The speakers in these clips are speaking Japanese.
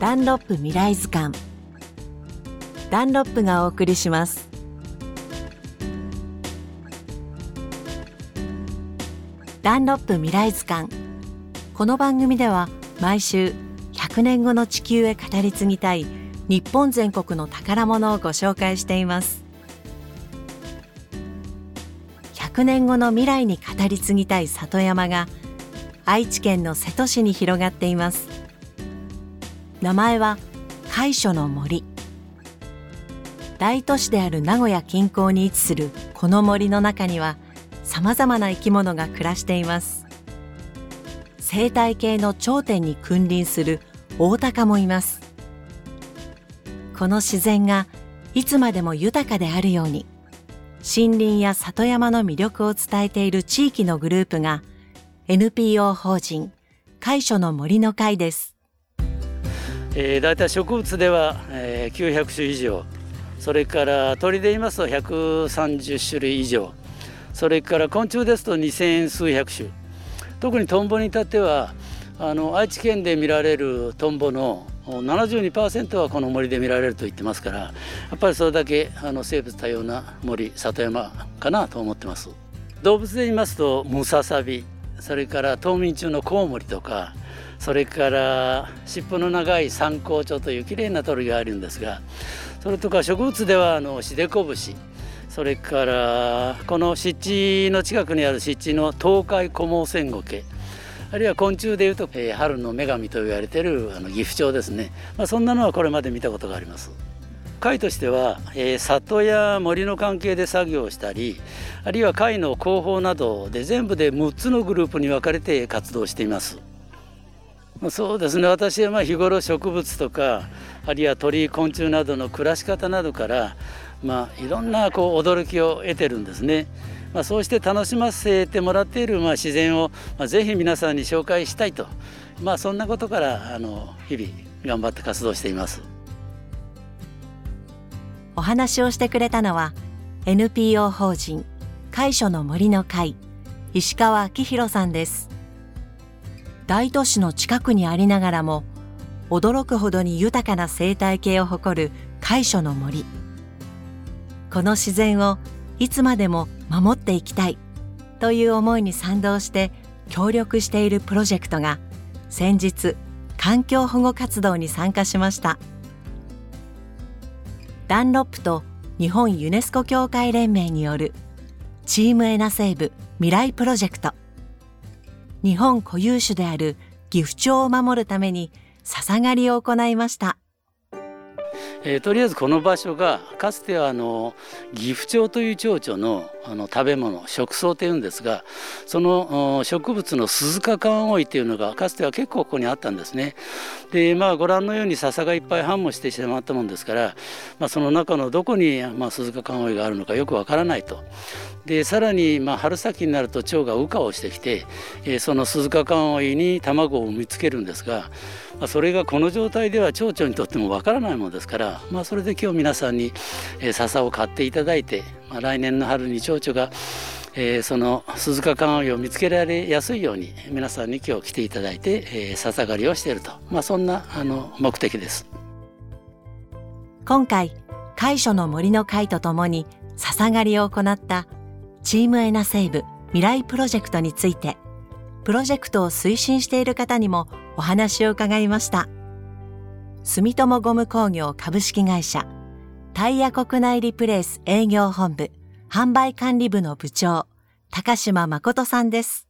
ダンロップ未来図鑑。ダンロップがお送りします。ダンロップ未来図鑑。この番組では毎週100年後の地球へ語り継ぎたい日本全国の宝物をご紹介しています。100年後の未来に語り継ぎたい里山が愛知県の瀬戸市に広がっています。名前は海所の森。大都市である名古屋近郊に位置するこの森の中にはさまざまな生き物が暮らしています。生態系の頂点に君臨するオオタカもいます。この自然がいつまでも豊かであるように森林や里山の魅力を伝えている地域のグループが NPO 法人海所の森の会です。えー、だいたい植物では、えー、900種以上。それから鳥で言いますと130種類以上。それから昆虫ですと2000数百種。特にトンボに至ってはあの愛知県で見られるトンボの72%はこの森で見られると言ってますからやっぱりそれだけあの生物多様な森里山かなと思ってます。動物で言いますとムササビ。それから冬眠中のコウモリとかそれから尻尾の長いサンコウチョというきれいな鳥があるんですがそれとか植物ではあのシデコブシそれからこの湿地の近くにある湿地の東海コモセンゴケあるいは昆虫でいうと、えー、春の女神と言われてるあの岐阜町ですね、まあ、そんなのはこれまで見たことがあります。会としては、えー、里や森の関係で作業したりあるいは会の広報などで全部で6つのグループに分かれて活動していますそうですね私はまあ日頃植物とかあるいは鳥昆虫などの暮らし方などから、まあ、いろんなこう驚きを得てるんですね。まあ、そうして楽しませてもらっているまあ自然を、まあ、ぜひ皆さんに紹介したいと、まあ、そんなことからあの日々頑張って活動しています。お話をしてくれたのは NPO 法人海所の森の会石川明弘さんです大都市の近くにありながらも驚くほどに豊かな生態系を誇る海所の森この自然をいつまでも守っていきたいという思いに賛同して協力しているプロジェクトが先日環境保護活動に参加しました。ダンロップと日本ユネスコ協会連盟によるチームエナセーブ未来プロジェクト。日本固有種である岐阜町を守るために笹刈りを行いました。えー、とりあえずこの場所がかつてはあの岐阜町という町長のあの食べ物食草というんですがその植物の鈴鹿観音いというのがかつては結構ここにあったんですね。でまあご覧のように笹がいっぱい繁茂してしまったもんですから、まあ、その中のどこに、まあ、鈴鹿観音があるのかよくわからないと。でさらに、まあ、春先になると蝶が羽化をしてきて、え、その鈴鹿観音に卵を産みつけるんですが、まあ、それがこの状態では蝶々にとってもわからないものですから、まあ、それで今日皆さんに、え、笹を買っていただいて、まあ、来年の春に蝶々がえー、その鈴鹿観音を見つけられやすいように皆さんに今日来ていただいて、えー、笹刈りをしていると、まあ、そんなあの目的です。今回海所の森の会とともに笹刈りを行ったチームエナセーブ未来プロジェクトについてプロジェクトを推進している方にもお話を伺いました。住友ゴム工業株式会社。タイヤ国内リプレイス営業本部販売管理部の部長高島誠さんです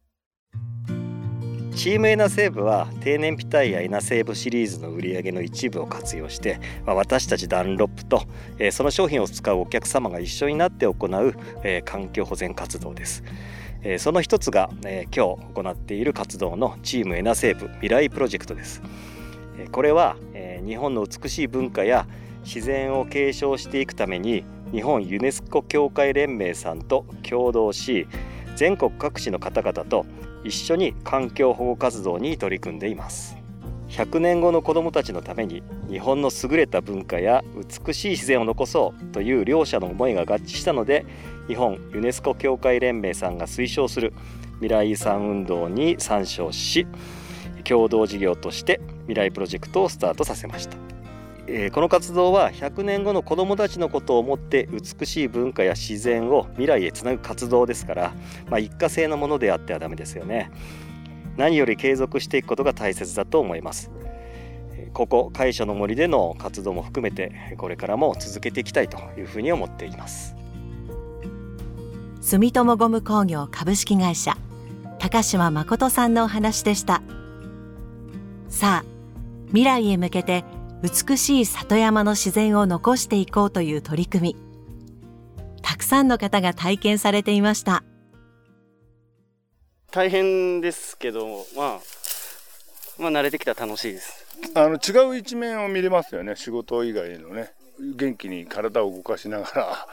チームエナセーブは低燃費タイヤエナセーブシリーズの売り上げの一部を活用して、まあ、私たちダンロップと、えー、その商品を使うお客様が一緒になって行う、えー、環境保全活動です。えー、その一つが、え今日行っている活動のチームエナセーブ未来プロジェクトです。えこれは、え日本の美しい文化や自然を継承していくために日本ユネスコ協会連盟さんと共同し全国各地の方々と一緒に環境保護活動に取り組んでいます。100年後の子どもたちのために日本の優れた文化や美しい自然を残そうという両者の思いが合致したので日本ユネスコ協会連盟さんが推奨する未来遺産運動に参照し共同事業として未来プロジェクトをスタートさせました、えー、この活動は100年後の子どもたちのことを思って美しい文化や自然を未来へつなぐ活動ですから、まあ、一過性のものであってはダメですよね。何より継続していくことが大切だと思います。ここ海所の森での活動も含めてこれからも続けていきたいというふうに思っています。住友ゴム工業株式会社高島誠さんのお話でした。さあ未来へ向けて美しい里山の自然を残していこうという取り組み。たくさんの方が体験されていました。大変ですけどまあまあ慣れてきたら楽しいです。あの違う一面を見れますよね。仕事以外のね。元気に体を動かしなが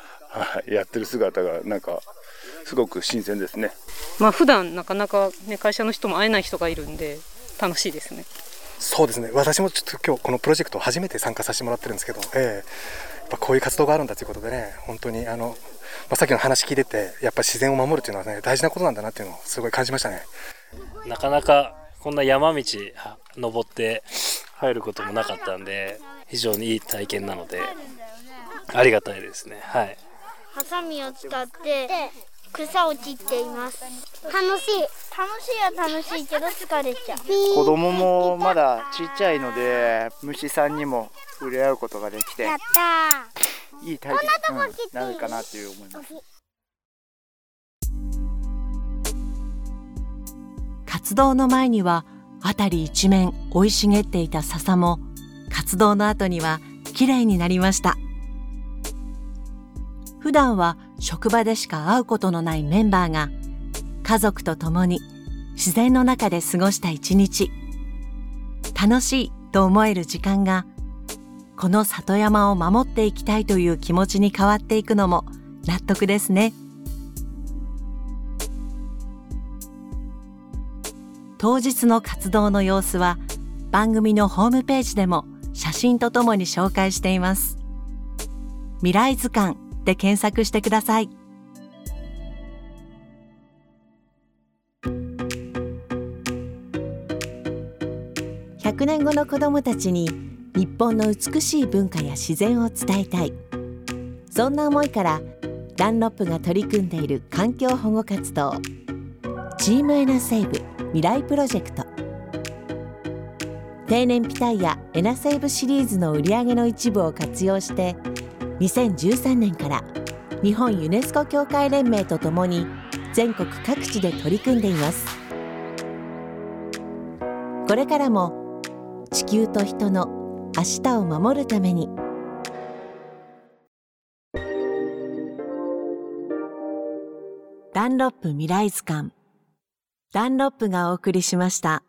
らやってる姿がなんかすごく新鮮ですね。まあ普段なかなかね会社の人も会えない人がいるんで楽しいですねそうですね。私もちょっと今日このプロジェクト初めて参加させてもらってるんですけど、えー、やっぱこういう活動があるんだということでね本当にあの、まあ、さっきの話聞いててやっぱ自然を守るっていうのはね大事なことなんだなっていうのをすごい感じましたね。なかなかこんな山道登って入ることもなかったんで非常にいい体験なのでありがたいですね。はい。ハサミを使って草を切っています。楽しい。楽しいは楽しいけど疲れちゃう。子供もまだちっちゃいので虫さんにも触れ合うことができてやったいい体験になるかなという思います。活動の前には辺り一面生い茂っていた笹も活動の後にはきれいになりました。普段は職場でしか会うことのないメンバーが家族と共に自然の中で過ごした一日。楽しいと思える時間がこの里山を守っていきたいという気持ちに変わっていくのも納得ですね。当日の活動の様子は番組のホームページでも写真とともに紹介しています。未来図鑑で検索してください。100年後の子どもたちに日本の美しい文化や自然を伝えたい。そんな思いからダンロップが取り組んでいる環境保護活動チームエナセーブ未来プロジェクト定年ピタイヤエナセーブシリーズの売り上げの一部を活用して2013年から日本ユネスコ協会連盟とともに全国各地で取り組んでいます。これからも地球と人の明日を守るために。ダンロップ未来図鑑。ダンロップがお送りしました。